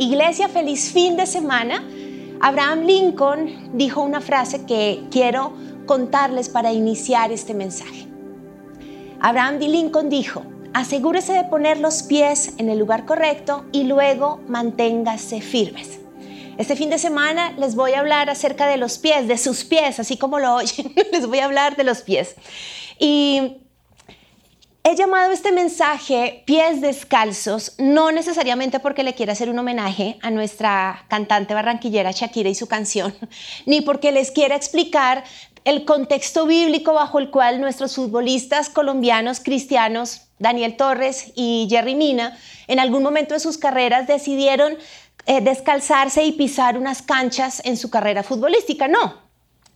Iglesia, feliz fin de semana. Abraham Lincoln dijo una frase que quiero contarles para iniciar este mensaje. Abraham Lincoln dijo, asegúrese de poner los pies en el lugar correcto y luego manténgase firmes. Este fin de semana les voy a hablar acerca de los pies, de sus pies, así como lo oyen, les voy a hablar de los pies. Y He llamado este mensaje Pies Descalzos, no necesariamente porque le quiera hacer un homenaje a nuestra cantante barranquillera Shakira y su canción, ni porque les quiera explicar el contexto bíblico bajo el cual nuestros futbolistas colombianos cristianos, Daniel Torres y Jerry Mina, en algún momento de sus carreras decidieron eh, descalzarse y pisar unas canchas en su carrera futbolística. No,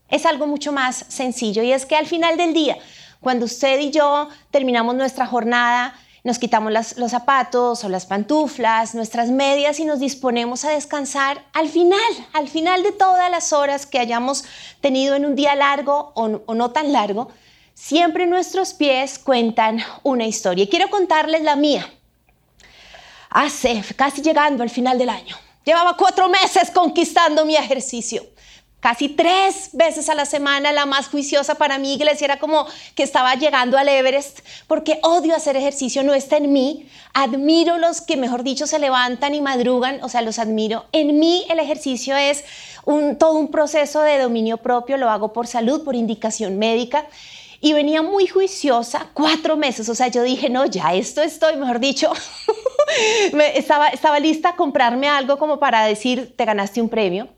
es algo mucho más sencillo y es que al final del día, cuando usted y yo terminamos nuestra jornada, nos quitamos los zapatos o las pantuflas, nuestras medias y nos disponemos a descansar al final, al final de todas las horas que hayamos tenido en un día largo o, o no tan largo, siempre nuestros pies cuentan una historia. Y quiero contarles la mía. Hace casi llegando al final del año. Llevaba cuatro meses conquistando mi ejercicio casi tres veces a la semana, la más juiciosa para mí, iglesia, era como que estaba llegando al Everest, porque odio hacer ejercicio, no está en mí. Admiro los que, mejor dicho, se levantan y madrugan, o sea, los admiro. En mí el ejercicio es un, todo un proceso de dominio propio, lo hago por salud, por indicación médica. Y venía muy juiciosa, cuatro meses, o sea, yo dije, no, ya esto estoy, mejor dicho, estaba, estaba lista comprarme algo como para decir, te ganaste un premio.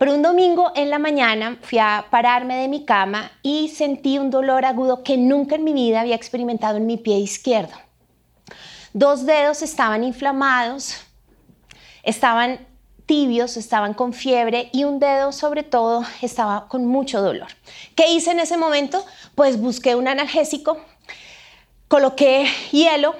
Pero un domingo en la mañana fui a pararme de mi cama y sentí un dolor agudo que nunca en mi vida había experimentado en mi pie izquierdo. Dos dedos estaban inflamados, estaban tibios, estaban con fiebre y un dedo sobre todo estaba con mucho dolor. ¿Qué hice en ese momento? Pues busqué un analgésico, coloqué hielo,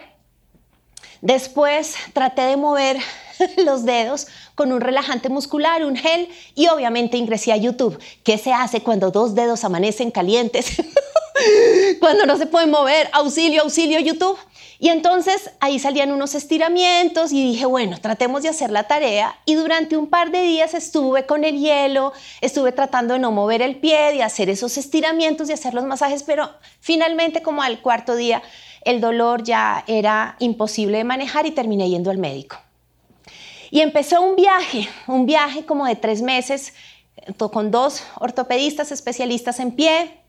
después traté de mover los dedos con un relajante muscular, un gel y obviamente ingresé a YouTube. ¿Qué se hace cuando dos dedos amanecen calientes? cuando no se pueden mover, auxilio, auxilio YouTube. Y entonces ahí salían unos estiramientos y dije, bueno, tratemos de hacer la tarea. Y durante un par de días estuve con el hielo, estuve tratando de no mover el pie, de hacer esos estiramientos, de hacer los masajes, pero finalmente como al cuarto día el dolor ya era imposible de manejar y terminé yendo al médico. Y empezó un viaje, un viaje como de tres meses con dos ortopedistas especialistas en pie,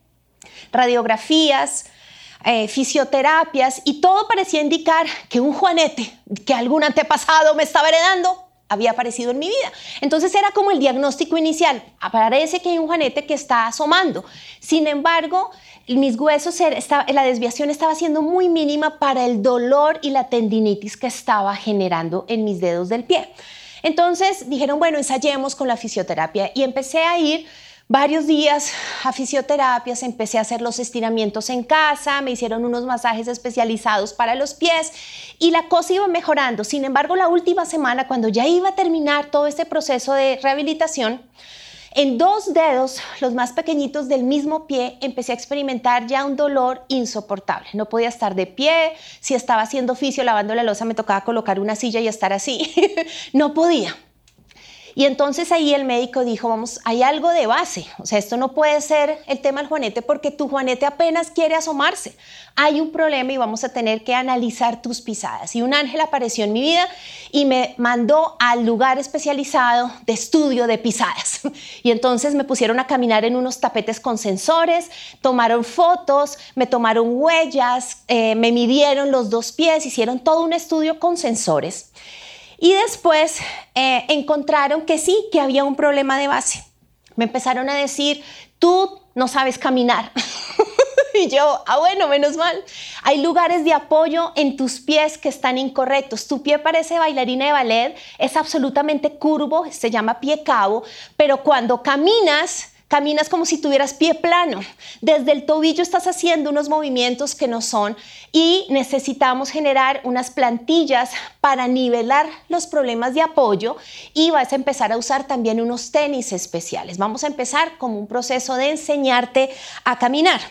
radiografías, eh, fisioterapias y todo parecía indicar que un juanete, que algún antepasado me estaba heredando, había aparecido en mi vida. Entonces era como el diagnóstico inicial. Parece que hay un juanete que está asomando. Sin embargo, mis huesos, la desviación estaba siendo muy mínima para el dolor y la tendinitis que estaba generando en mis dedos del pie. Entonces dijeron, bueno, ensayemos con la fisioterapia y empecé a ir varios días a fisioterapias, empecé a hacer los estiramientos en casa, me hicieron unos masajes especializados para los pies y la cosa iba mejorando. Sin embargo, la última semana, cuando ya iba a terminar todo este proceso de rehabilitación, en dos dedos, los más pequeñitos del mismo pie, empecé a experimentar ya un dolor insoportable. No podía estar de pie, si estaba haciendo oficio lavando la losa me tocaba colocar una silla y estar así. no podía. Y entonces ahí el médico dijo, vamos, hay algo de base, o sea, esto no puede ser el tema del Juanete porque tu Juanete apenas quiere asomarse. Hay un problema y vamos a tener que analizar tus pisadas. Y un ángel apareció en mi vida y me mandó al lugar especializado de estudio de pisadas. Y entonces me pusieron a caminar en unos tapetes con sensores, tomaron fotos, me tomaron huellas, eh, me midieron los dos pies, hicieron todo un estudio con sensores. Y después eh, encontraron que sí, que había un problema de base. Me empezaron a decir, tú no sabes caminar. y yo, ah, bueno, menos mal. Hay lugares de apoyo en tus pies que están incorrectos. Tu pie parece bailarina de ballet, es absolutamente curvo, se llama pie cabo, pero cuando caminas Caminas como si tuvieras pie plano. Desde el tobillo estás haciendo unos movimientos que no son y necesitamos generar unas plantillas para nivelar los problemas de apoyo y vas a empezar a usar también unos tenis especiales. Vamos a empezar como un proceso de enseñarte a caminar.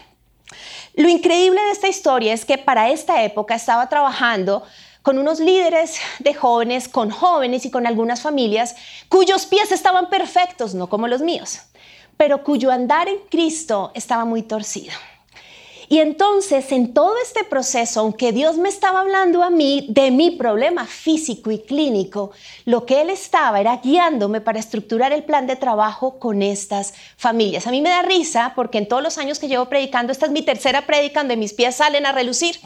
Lo increíble de esta historia es que para esta época estaba trabajando con unos líderes de jóvenes, con jóvenes y con algunas familias cuyos pies estaban perfectos, no como los míos, pero cuyo andar en Cristo estaba muy torcido. Y entonces en todo este proceso, aunque Dios me estaba hablando a mí de mi problema físico y clínico, lo que Él estaba era guiándome para estructurar el plan de trabajo con estas familias. A mí me da risa porque en todos los años que llevo predicando, esta es mi tercera predica donde mis pies salen a relucir.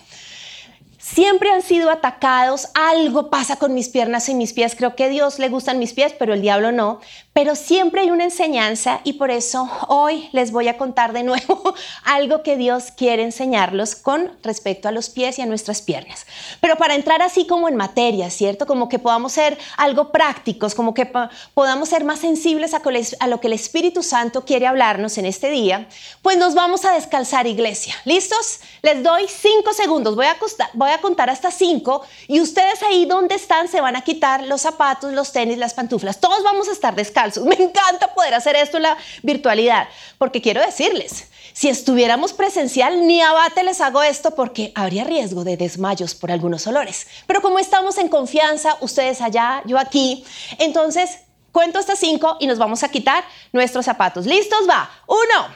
Siempre han sido atacados, algo pasa con mis piernas y mis pies, creo que a Dios le gustan mis pies, pero el diablo no pero siempre hay una enseñanza y por eso hoy les voy a contar de nuevo algo que Dios quiere enseñarlos con respecto a los pies y a nuestras piernas. Pero para entrar así como en materia, ¿cierto? Como que podamos ser algo prácticos, como que podamos ser más sensibles a lo que el Espíritu Santo quiere hablarnos en este día, pues nos vamos a descalzar iglesia. ¿Listos? Les doy cinco segundos, voy a, voy a contar hasta cinco y ustedes ahí donde están se van a quitar los zapatos, los tenis, las pantuflas. Todos vamos a estar descalzos Me encanta poder hacer esto en la virtualidad, porque quiero decirles, si estuviéramos presencial, ni abate les hago esto porque habría riesgo de desmayos por algunos olores. Pero como estamos en confianza, ustedes allá, yo aquí, entonces cuento hasta cinco y nos vamos a quitar nuestros zapatos. ¿Listos? Va. Uno,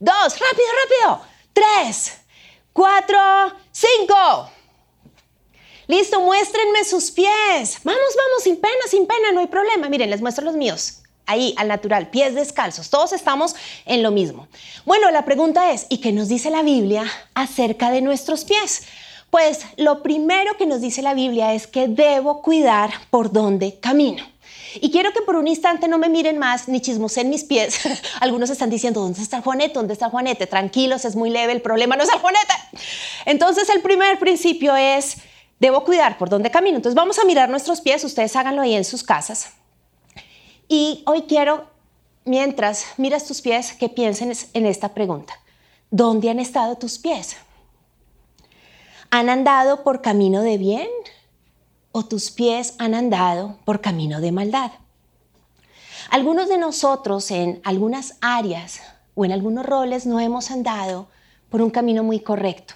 dos, rápido, rápido. Tres, cuatro, cinco. Listo, muéstrenme sus pies. Vamos, vamos, sin pena, sin pena, no hay problema. Miren, les muestro los míos. Ahí, al natural, pies descalzos. Todos estamos en lo mismo. Bueno, la pregunta es, ¿y qué nos dice la Biblia acerca de nuestros pies? Pues lo primero que nos dice la Biblia es que debo cuidar por dónde camino. Y quiero que por un instante no me miren más ni chismosen mis pies. Algunos están diciendo, ¿dónde está Juanete? ¿Dónde está Juanete? Tranquilos, es muy leve, el problema no es el Juanete. Entonces el primer principio es Debo cuidar por dónde camino. Entonces vamos a mirar nuestros pies, ustedes háganlo ahí en sus casas. Y hoy quiero, mientras miras tus pies, que piensen en esta pregunta. ¿Dónde han estado tus pies? ¿Han andado por camino de bien o tus pies han andado por camino de maldad? Algunos de nosotros en algunas áreas o en algunos roles no hemos andado por un camino muy correcto.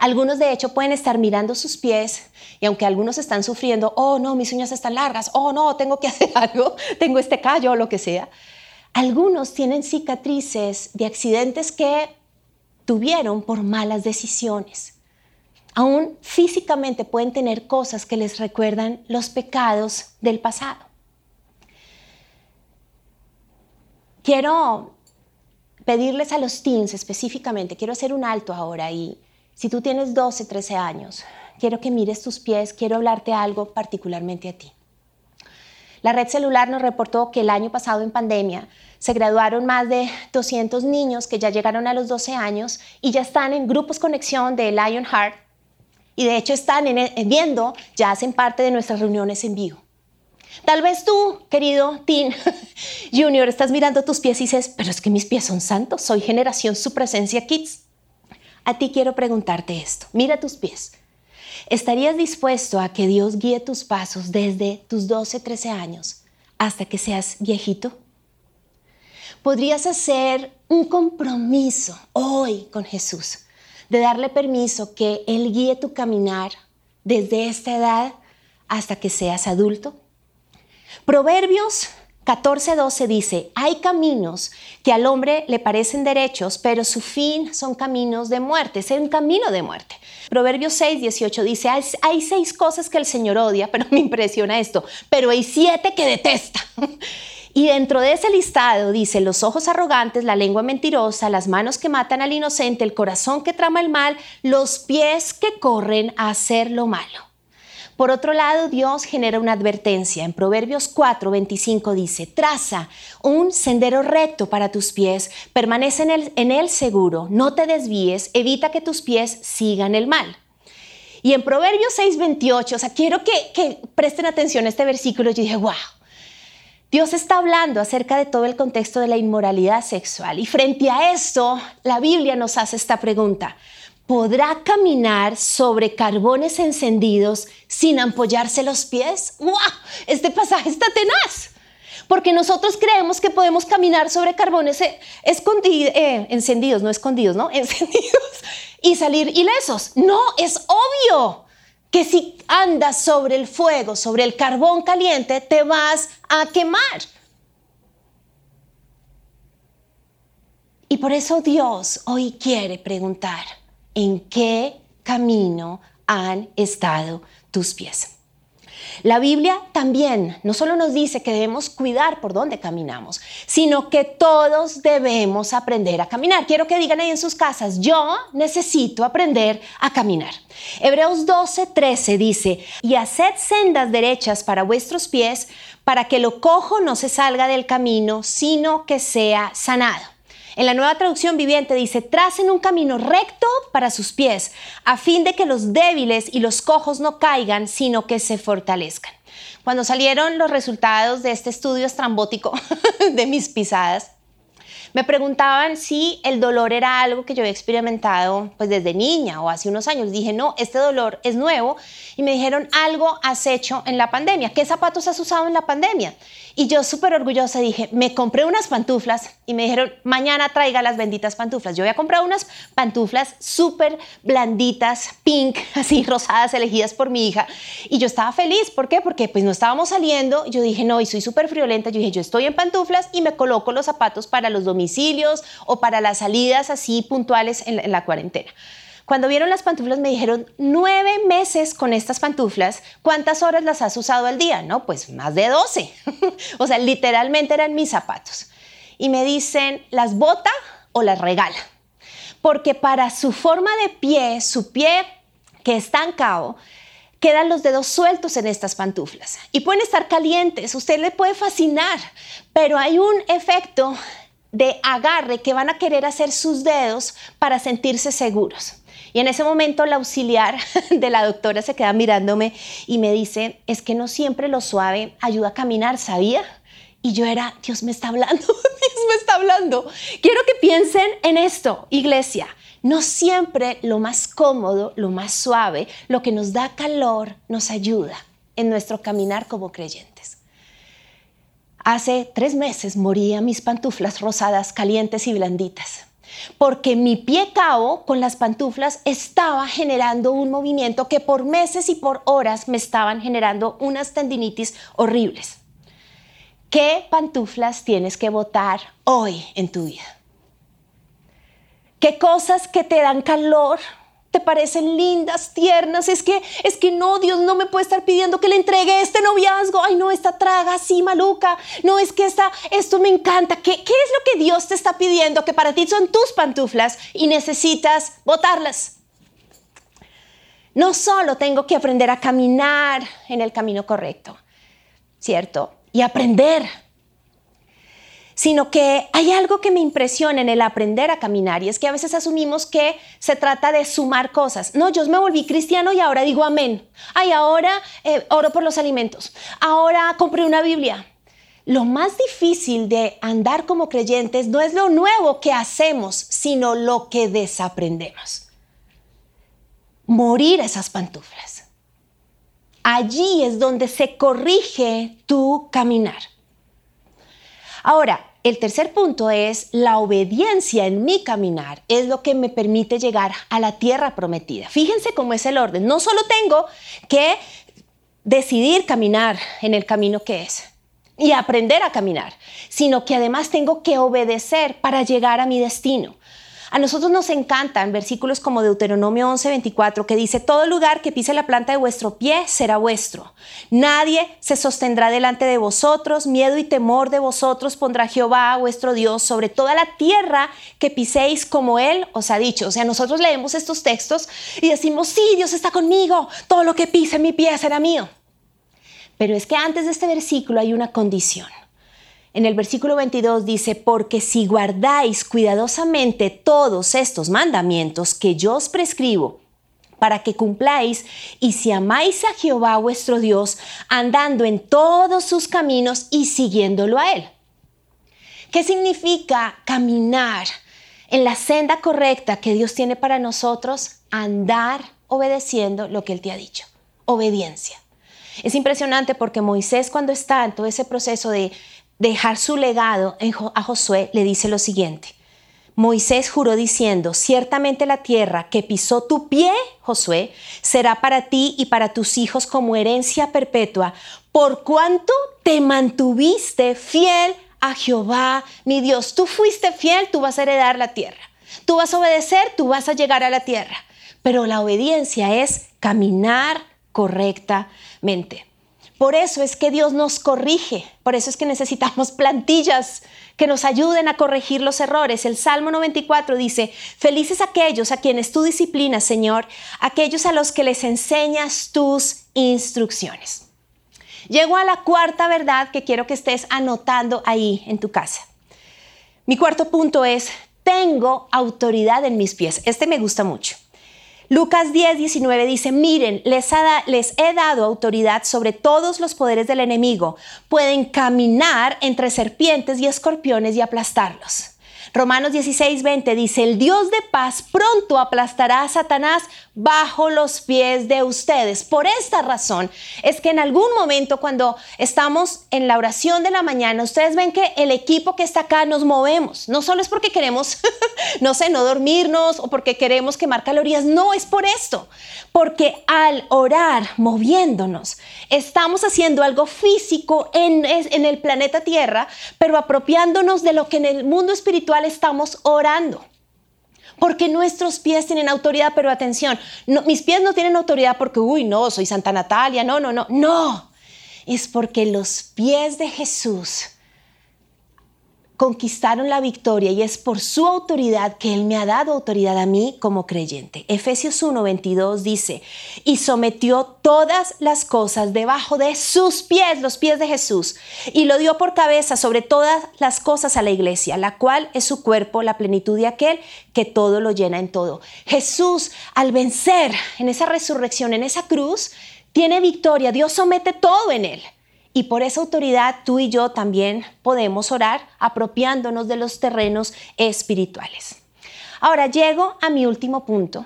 Algunos de hecho pueden estar mirando sus pies y aunque algunos están sufriendo, oh no, mis uñas están largas, oh no, tengo que hacer algo, tengo este callo o lo que sea, algunos tienen cicatrices de accidentes que tuvieron por malas decisiones. Aún físicamente pueden tener cosas que les recuerdan los pecados del pasado. Quiero pedirles a los teens específicamente, quiero hacer un alto ahora y si tú tienes 12, 13 años, quiero que mires tus pies, quiero hablarte algo particularmente a ti. La red celular nos reportó que el año pasado en pandemia se graduaron más de 200 niños que ya llegaron a los 12 años y ya están en grupos conexión de Lionheart y de hecho están viendo, ya hacen parte de nuestras reuniones en vivo. Tal vez tú, querido Teen Junior, estás mirando tus pies y dices, pero es que mis pies son santos, soy generación su presencia kids. A ti quiero preguntarte esto. Mira tus pies. ¿Estarías dispuesto a que Dios guíe tus pasos desde tus 12, 13 años hasta que seas viejito? ¿Podrías hacer un compromiso hoy con Jesús de darle permiso que Él guíe tu caminar desde esta edad hasta que seas adulto? Proverbios 14:12 dice, hay caminos que al hombre le parecen derechos, pero su fin son caminos de muerte, es un camino de muerte. Proverbios 6:18 dice, hay, seis cosas que el Señor odia, pero me impresiona esto, pero hay siete que detesta. Y dentro de ese listado dice los ojos arrogantes, la lengua mentirosa, las manos que matan al inocente, el corazón que trama el mal, los pies que corren a hacer lo malo. Por otro lado, Dios genera una advertencia. En Proverbios 4, 25 dice, traza un sendero recto para tus pies, permanece en él, seguro, no te desvíes, evita que tus pies sigan el mal. Y en Proverbios 6, 28, o sea, quiero que, que presten atención a este versículo. Yo dije, wow, Dios está hablando acerca de todo el contexto de la inmoralidad sexual. Y frente a esto, la Biblia nos hace esta pregunta podrá caminar sobre carbones encendidos sin ampollarse los pies. ¡Wow! Este pasaje está tenaz. Porque nosotros creemos que podemos caminar sobre carbones eh, eh, encendidos, no escondidos, ¿no? Encendidos y salir ilesos. No, es obvio que si andas sobre el fuego, sobre el carbón caliente, te vas a quemar. Y por eso Dios hoy quiere preguntar, ¿en qué camino han estado tus pies? La Biblia también no solo nos dice que debemos cuidar por dónde caminamos, sino que todos debemos aprender a caminar. Quiero que digan ahí en sus casas, yo necesito aprender a caminar. Hebreos 12, 13 dice, y haced sendas derechas para vuestros pies, para que lo cojo no se salga del camino, sino que sea sanado. En la nueva traducción viviente dice, tracen un camino recto para sus pies, a fin de que los débiles y los cojos no caigan, sino que se fortalezcan. Cuando salieron los resultados de este estudio estrambótico de mis pisadas, me preguntaban si el dolor era algo que yo había experimentado pues desde niña o hace unos años. Dije, no, este dolor es nuevo. Y me dijeron, algo has hecho en la pandemia. ¿Qué zapatos has usado en la pandemia? Y yo súper orgullosa dije, me compré unas pantuflas y me dijeron, mañana traiga las benditas pantuflas. Yo había comprado unas pantuflas súper blanditas, pink, así rosadas, elegidas por mi hija. Y yo estaba feliz. ¿Por qué? Porque pues no estábamos saliendo. Yo dije, no, y soy súper friolenta. Yo dije, yo estoy en pantuflas y me coloco los zapatos para los domicilios o para las salidas así puntuales en la, en la cuarentena. Cuando vieron las pantuflas me dijeron, nueve meses con estas pantuflas, ¿cuántas horas las has usado al día? No, pues más de 12. o sea, literalmente eran mis zapatos. Y me dicen, ¿las bota o las regala? Porque para su forma de pie, su pie que está en cabo, quedan los dedos sueltos en estas pantuflas y pueden estar calientes, usted le puede fascinar, pero hay un efecto de agarre que van a querer hacer sus dedos para sentirse seguros. Y en ese momento la auxiliar de la doctora se queda mirándome y me dice, es que no siempre lo suave ayuda a caminar, ¿sabía? Y yo era, Dios me está hablando, Dios me está hablando. Quiero que piensen en esto, iglesia. No siempre lo más cómodo, lo más suave, lo que nos da calor, nos ayuda en nuestro caminar como creyentes. Hace tres meses moría mis pantuflas rosadas, calientes y blanditas porque mi pie cabo con las pantuflas estaba generando un movimiento que por meses y por horas me estaban generando unas tendinitis horribles. ¿Qué pantuflas tienes que botar hoy en tu vida? ¿Qué cosas que te dan calor parecen lindas, tiernas, es que es que no, Dios no me puede estar pidiendo que le entregue este noviazgo. Ay, no, esta traga así maluca. No, es que esta, esto me encanta. ¿Qué, ¿Qué es lo que Dios te está pidiendo? Que para ti son tus pantuflas y necesitas botarlas. No solo tengo que aprender a caminar en el camino correcto, ¿cierto? Y aprender sino que hay algo que me impresiona en el aprender a caminar y es que a veces asumimos que se trata de sumar cosas. No, yo me volví cristiano y ahora digo amén. Ay, ahora eh, oro por los alimentos. Ahora compré una Biblia. Lo más difícil de andar como creyentes no es lo nuevo que hacemos, sino lo que desaprendemos. Morir esas pantuflas. Allí es donde se corrige tu caminar. Ahora, el tercer punto es la obediencia en mi caminar es lo que me permite llegar a la tierra prometida. Fíjense cómo es el orden. No solo tengo que decidir caminar en el camino que es y aprender a caminar, sino que además tengo que obedecer para llegar a mi destino. A nosotros nos encantan versículos como Deuteronomio 11:24 que dice, todo lugar que pise la planta de vuestro pie será vuestro. Nadie se sostendrá delante de vosotros, miedo y temor de vosotros pondrá Jehová vuestro Dios sobre toda la tierra que piséis como Él os ha dicho. O sea, nosotros leemos estos textos y decimos, sí, Dios está conmigo, todo lo que pise mi pie será mío. Pero es que antes de este versículo hay una condición. En el versículo 22 dice, porque si guardáis cuidadosamente todos estos mandamientos que yo os prescribo, para que cumpláis, y si amáis a Jehová vuestro Dios, andando en todos sus caminos y siguiéndolo a Él. ¿Qué significa caminar en la senda correcta que Dios tiene para nosotros? Andar obedeciendo lo que Él te ha dicho. Obediencia. Es impresionante porque Moisés cuando está en todo ese proceso de dejar su legado a Josué, le dice lo siguiente. Moisés juró diciendo, ciertamente la tierra que pisó tu pie, Josué, será para ti y para tus hijos como herencia perpetua, por cuanto te mantuviste fiel a Jehová, mi Dios. Tú fuiste fiel, tú vas a heredar la tierra. Tú vas a obedecer, tú vas a llegar a la tierra. Pero la obediencia es caminar correctamente. Por eso es que Dios nos corrige, por eso es que necesitamos plantillas que nos ayuden a corregir los errores. El Salmo 94 dice, felices aquellos a quienes tú disciplinas, Señor, aquellos a los que les enseñas tus instrucciones. Llego a la cuarta verdad que quiero que estés anotando ahí en tu casa. Mi cuarto punto es, tengo autoridad en mis pies. Este me gusta mucho. Lucas 10, 19 dice, miren, les, les, he dado autoridad sobre todos los poderes del enemigo. Pueden caminar entre serpientes y escorpiones y aplastarlos. Romanos 16, 20 dice, el Dios de paz pronto aplastará a Satanás bajo los pies de ustedes. Por esta razón es que en algún momento cuando estamos en la oración de la mañana, ustedes ven que el equipo que está acá nos movemos. No solo es porque queremos, no sé, no dormirnos o porque queremos quemar calorías, no, es por esto. Porque al orar, moviéndonos, estamos haciendo algo físico en, en el planeta Tierra, pero apropiándonos de lo que en el mundo espiritual estamos orando. Porque nuestros pies tienen autoridad, pero atención, mis pies no tienen autoridad porque, uy, no, soy Santa Natalia, no, no, no, no. Es porque los pies de Jesús conquistaron la victoria y es por su autoridad que Él me ha dado autoridad a mí como creyente. Efesios 1:22 dice, y sometió todas las cosas debajo de sus pies, los pies de Jesús, y lo dio por cabeza sobre todas las cosas a la iglesia, la cual es su cuerpo, la plenitud de aquel que todo lo llena en todo. Jesús, al vencer en esa resurrección, en esa cruz, tiene victoria, Dios somete todo en Él. Y por esa autoridad tú y yo también podemos orar apropiándonos de los terrenos espirituales. Ahora llego a mi último punto.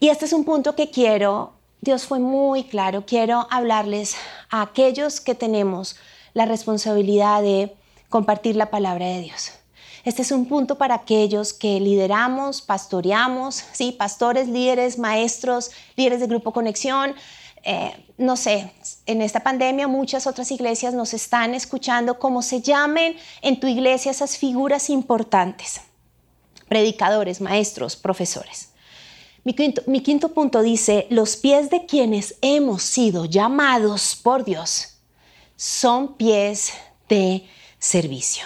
Y este es un punto que quiero, Dios fue muy claro, quiero hablarles a aquellos que tenemos la responsabilidad de compartir la palabra de Dios. Este es un punto para aquellos que lideramos, pastoreamos, sí, pastores, líderes, maestros, líderes de grupo conexión, eh, no sé, en esta pandemia muchas otras iglesias nos están escuchando, como se llamen en tu iglesia esas figuras importantes, predicadores, maestros, profesores. Mi quinto punto dice, los pies de quienes hemos sido llamados por Dios son pies de servicio.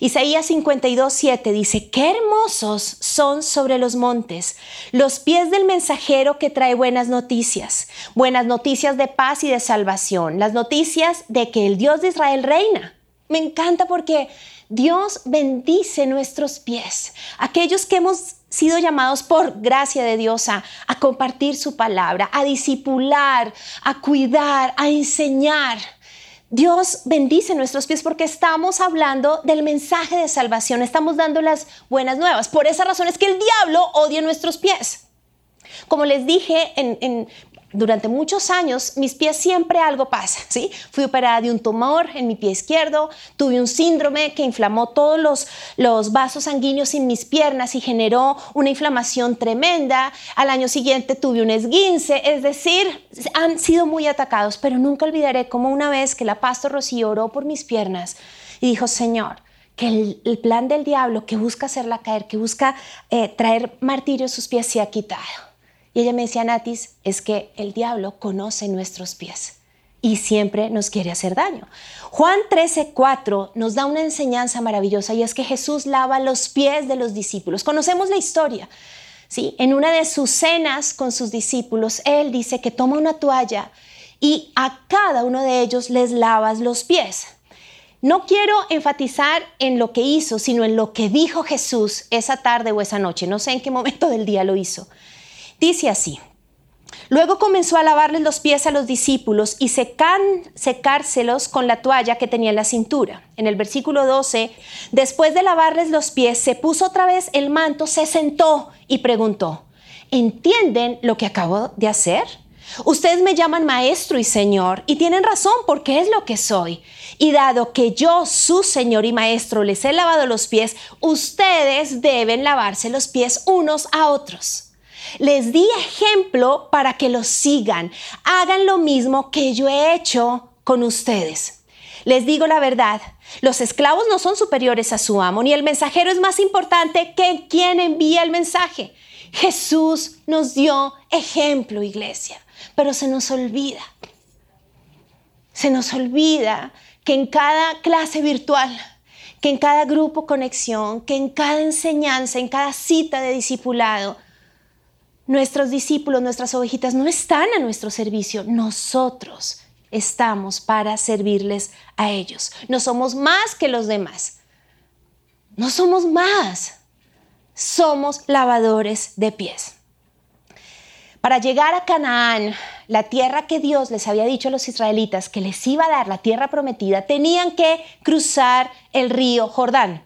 Isaías 52, 7 dice, qué hermosos son sobre los montes los pies del mensajero que trae buenas noticias, buenas noticias de paz y de salvación, las noticias de que el Dios de Israel reina. Me encanta porque Dios bendice nuestros pies, aquellos que hemos sido llamados por gracia de Dios a, compartir su palabra, a disipular, a cuidar, a enseñar. Dios bendice nuestros pies porque estamos hablando del mensaje de salvación, estamos dando las buenas nuevas. Por esa razón es que el diablo odia nuestros pies. Como les dije en, durante muchos años mis pies siempre algo pasa, ¿sí? Fui operada de un tumor en mi pie izquierdo, tuve un síndrome que inflamó todos los, los vasos sanguíneos en mis piernas y generó una inflamación tremenda. Al año siguiente tuve un esguince, es decir, han sido muy atacados, pero nunca olvidaré cómo una vez que la pastor Rocío oró por mis piernas y dijo, Señor, que el, plan del diablo que busca hacerla caer, que busca eh, traer martirio a sus pies, se ha quitado y ella me decía, Natis, es que el diablo conoce nuestros pies y siempre nos quiere hacer daño. Juan 13:4 nos da una enseñanza maravillosa y es que Jesús lava los pies de los discípulos. Conocemos la historia. ¿sí? En una de sus cenas con sus discípulos, él dice que toma una toalla y a cada uno de ellos les lavas los pies. No quiero enfatizar en lo que hizo, sino en lo que dijo Jesús esa tarde o esa noche. No sé en qué momento del día lo hizo. Dice así, Luego comenzó a lavarles los pies a los discípulos y secan, secárselos con la toalla que tenía en la cintura. En el versículo 12, después de lavarles los pies, se puso otra vez el manto, se sentó y preguntó, ¿entienden lo que acabo de hacer? Ustedes me llaman maestro y señor y tienen razón porque es lo que soy. Y dado que yo, su señor y maestro, les he lavado los pies, ustedes deben lavarse los pies unos a otros. Les di ejemplo para que los sigan. Hagan lo mismo que yo he hecho con ustedes. Les digo la verdad, los esclavos no son superiores a su amo, ni el mensajero es más importante que quien envía el mensaje. Jesús nos dio ejemplo, iglesia, pero se nos olvida. Se nos olvida que en cada clase virtual, que en cada grupo conexión, que en cada enseñanza, en cada cita de discipulado, nuestros discípulos, nuestras ovejitas no están a nuestro servicio, nosotros estamos para servirles a ellos. No somos más que los demás. No somos más somos lavadores de pies. Para llegar a Canaán, la tierra que Dios les había dicho a los israelitas que les iba a dar, la tierra prometida, tenían que cruzar el río Jordán.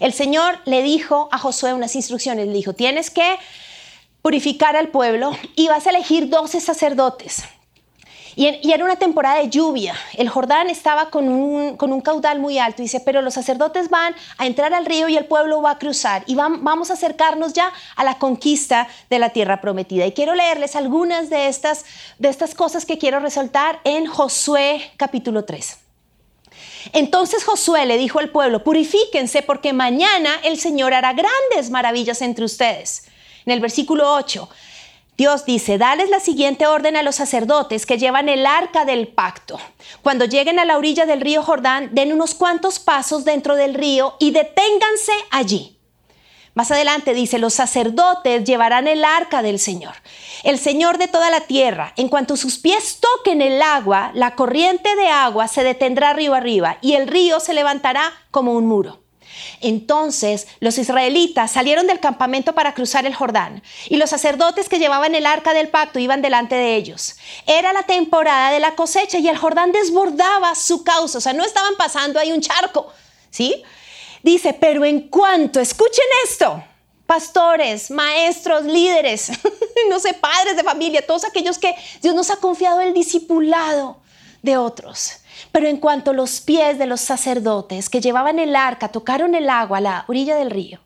El Señor le dijo a Josué unas instrucciones, le dijo, tienes que purificar al pueblo y vas a elegir 12 sacerdotes. Y, era una temporada de lluvia. El Jordán estaba con un, con un, caudal muy alto. Dice, pero los sacerdotes van a entrar al río y el pueblo va a cruzar. Y vamos a acercarnos ya a la conquista de la tierra prometida. Y quiero leerles algunas de estas, de estas cosas que quiero resaltar en Josué capítulo 3. Entonces Josué le dijo al pueblo, purifíquense porque mañana el Señor hará grandes maravillas entre ustedes. En el versículo 8, Dios dice, dales la siguiente orden a los sacerdotes que llevan el arca del pacto. Cuando lleguen a la orilla del río Jordán, den unos cuantos pasos dentro del río y deténganse allí. Más adelante dice, los sacerdotes llevarán el arca del Señor, el Señor de toda la tierra. En cuanto sus pies toquen el agua, la corriente de agua se detendrá río arriba y el río se levantará como un muro. Entonces los israelitas salieron del campamento para cruzar el Jordán y los sacerdotes que llevaban el arca del pacto iban delante de ellos. Era la temporada de la cosecha y el Jordán desbordaba su causa, o sea, no estaban pasando ahí un charco, ¿sí? Dice, pero en cuanto, escuchen esto, pastores, maestros, líderes, no sé, padres de familia, todos aquellos que Dios nos ha confiado el discipulado de otros. Pero en cuanto los pies de los sacerdotes que llevaban el arca tocaron el agua a la orilla del río,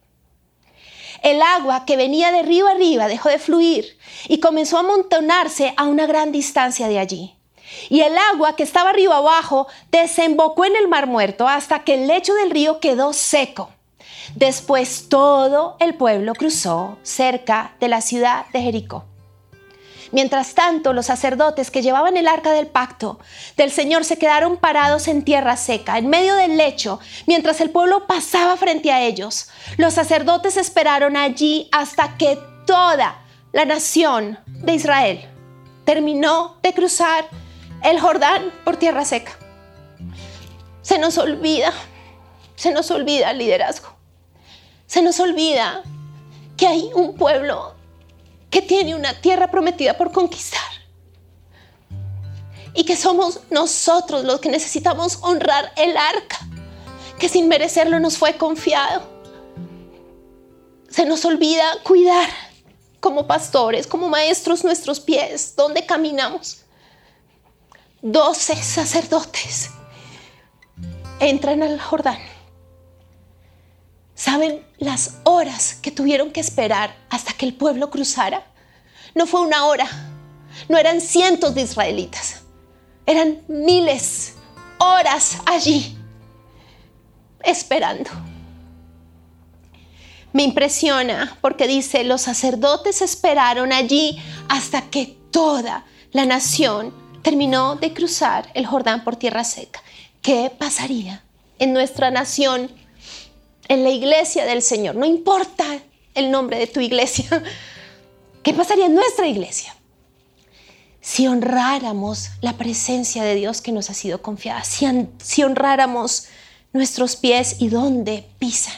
el agua que venía de río arriba dejó de fluir y comenzó a amontonarse a una gran distancia de allí. Y el agua que estaba río abajo desembocó en el mar muerto hasta que el lecho del río quedó seco. Después todo el pueblo cruzó cerca de la ciudad de Jericó. Mientras tanto, los sacerdotes que llevaban el arca del pacto del Señor se quedaron parados en tierra seca, en medio del lecho, mientras el pueblo pasaba frente a ellos. Los sacerdotes esperaron allí hasta que toda la nación de Israel terminó de cruzar el Jordán por tierra seca. Se nos olvida, se nos olvida el liderazgo. Se nos olvida que hay un pueblo que tiene una tierra prometida por conquistar. Y que somos nosotros los que necesitamos honrar el arca, que sin merecerlo nos fue confiado. Se nos olvida cuidar como pastores, como maestros nuestros pies, donde caminamos. Doce sacerdotes entran al Jordán ¿Saben las horas que tuvieron que esperar hasta que el pueblo cruzara? No fue una hora, no eran cientos de israelitas, eran miles, horas allí, esperando. Me impresiona porque dice, los sacerdotes esperaron allí hasta que toda la nación terminó de cruzar el Jordán por tierra seca. ¿Qué pasaría en nuestra nación en la iglesia del Señor, no importa el nombre de tu iglesia, ¿qué pasaría en nuestra iglesia? Si honráramos la presencia de Dios que nos ha sido confiada, si, honráramos nuestros pies y dónde pisan.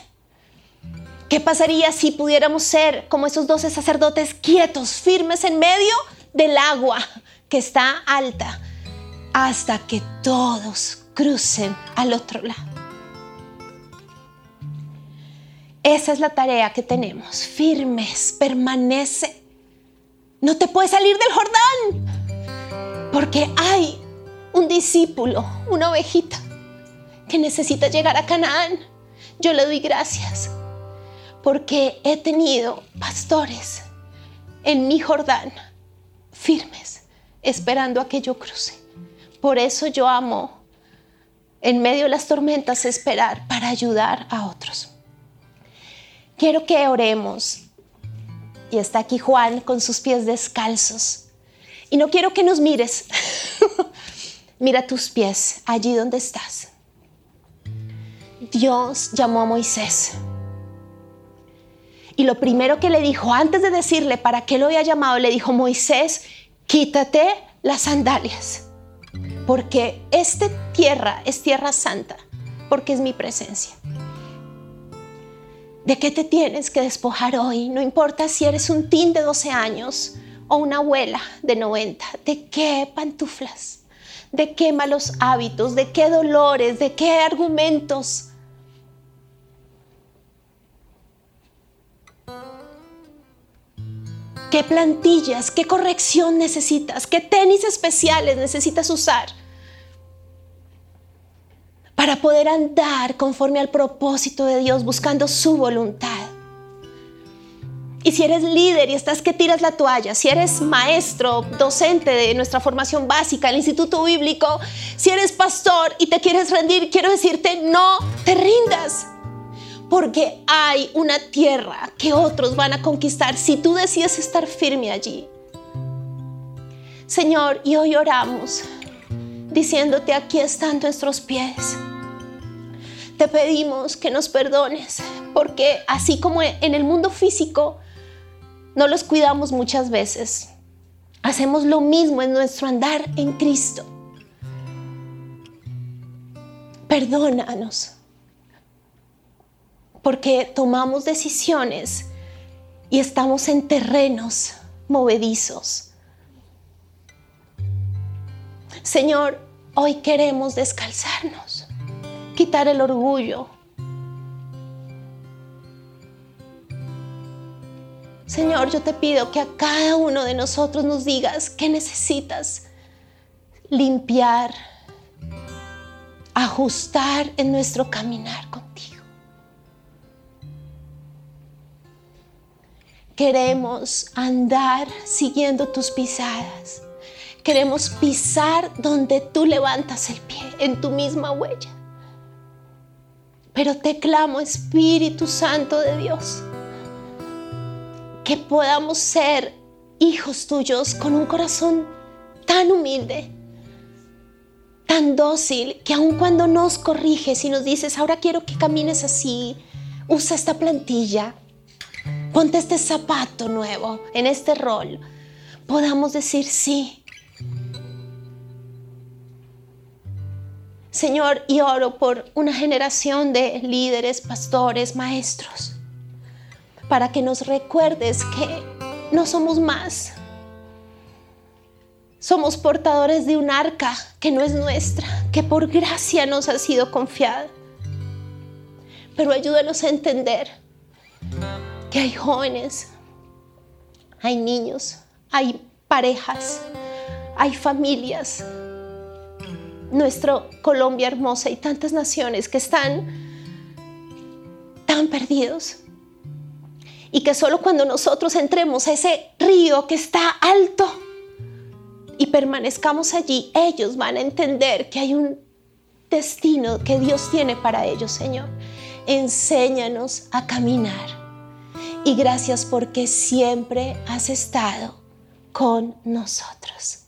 ¿Qué pasaría si pudiéramos ser como esos doce sacerdotes quietos, firmes en medio del agua que está alta, hasta que todos crucen al otro lado? Esa es la tarea que tenemos, firmes, permanece. no te puedes salir del Jordán, porque hay un discípulo, una ovejita, que necesita llegar a Canaán. Yo le doy gracias porque he tenido pastores en mi Jordán firmes, esperando a que yo cruce. Por eso yo amo en medio de las tormentas esperar para ayudar a otros. Quiero que oremos. Y está aquí Juan con sus pies descalzos. Y no quiero que nos mires. Mira tus pies allí donde estás. Dios llamó a Moisés. Y lo primero que le dijo, antes de decirle para qué lo había llamado, le dijo, Moisés, quítate las sandalias, porque esta tierra es tierra santa, porque es mi presencia. ¿De qué te tienes que despojar hoy? No importa si eres un teen de 12 años o una abuela de 90. ¿De qué pantuflas? ¿De qué malos hábitos? ¿De qué dolores? ¿De qué argumentos? ¿Qué plantillas, qué corrección necesitas? ¿Qué tenis especiales necesitas usar? Para poder andar conforme al propósito de Dios, buscando su voluntad. Y si eres líder y estás que tiras la toalla, si eres maestro, docente de nuestra formación básica, el Instituto Bíblico, si eres pastor y te quieres rendir, quiero decirte, no te rindas porque hay una tierra que otros van a conquistar si tú decides estar firme allí. Señor, y hoy oramos diciéndote aquí están nuestros pies. Te pedimos que nos perdones, porque así como en el mundo físico no los cuidamos muchas veces, hacemos lo mismo en nuestro andar en Cristo. Perdónanos porque tomamos decisiones y estamos en terrenos movedizos. Señor, hoy queremos descalzarnos, quitar el orgullo. Señor, yo te pido que a cada uno de nosotros nos digas qué necesitas limpiar, ajustar en nuestro caminar contigo. Queremos andar siguiendo tus pisadas. Queremos pisar donde tú levantas el pie, en tu misma huella. Pero te clamo, Espíritu Santo de Dios, que podamos ser hijos tuyos con un corazón tan humilde, tan dócil, que aun cuando nos corriges y nos dices, ahora quiero que camines así, usa esta plantilla, ponte este zapato nuevo en este rol, podamos decir sí. Señor, y oro por una generación de líderes, pastores, maestros, para que nos recuerdes que no somos más. Somos portadores de un arca que no es nuestra, que por gracia nos ha sido confiada. Pero ayúdanos a entender que hay jóvenes, hay niños, hay parejas, hay familias. Nuestra Colombia hermosa y tantas naciones que están tan perdidos. Y que solo cuando nosotros entremos a ese río que está alto y permanezcamos allí, ellos van a entender que hay un destino que Dios tiene para ellos, Señor. Enséñanos a caminar y gracias porque siempre has estado con nosotros.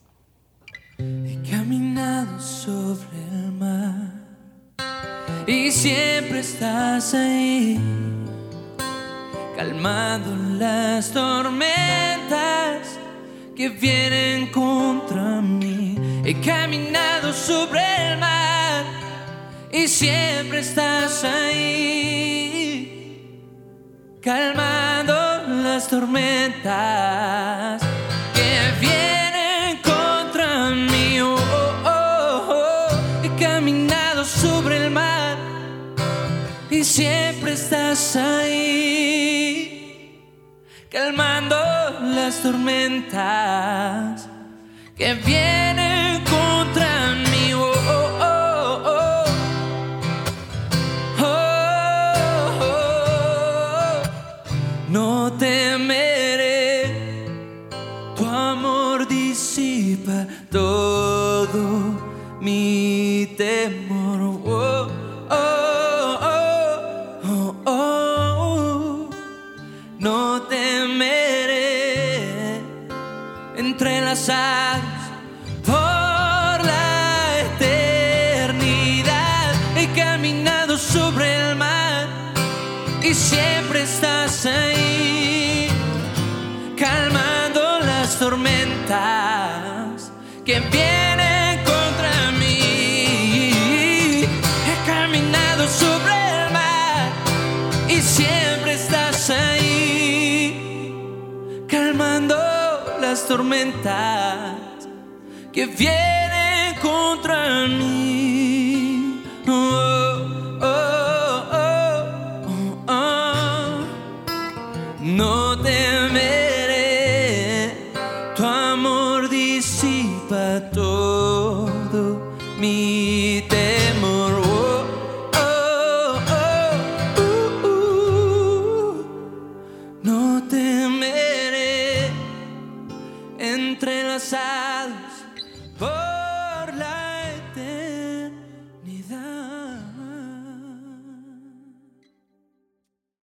He caminado sobre el mar y siempre estás ahí, calmando las tormentas que vienen contra mí. He caminado sobre el mar y siempre estás ahí calmando las tormentas siempre estás ahí, calmando las tormentas que vienen estás ahí, calmando las tormentas que vienen contra mí. He caminado sobre el mar y siempre estás ahí, calmando las tormentas que vienen contra mí.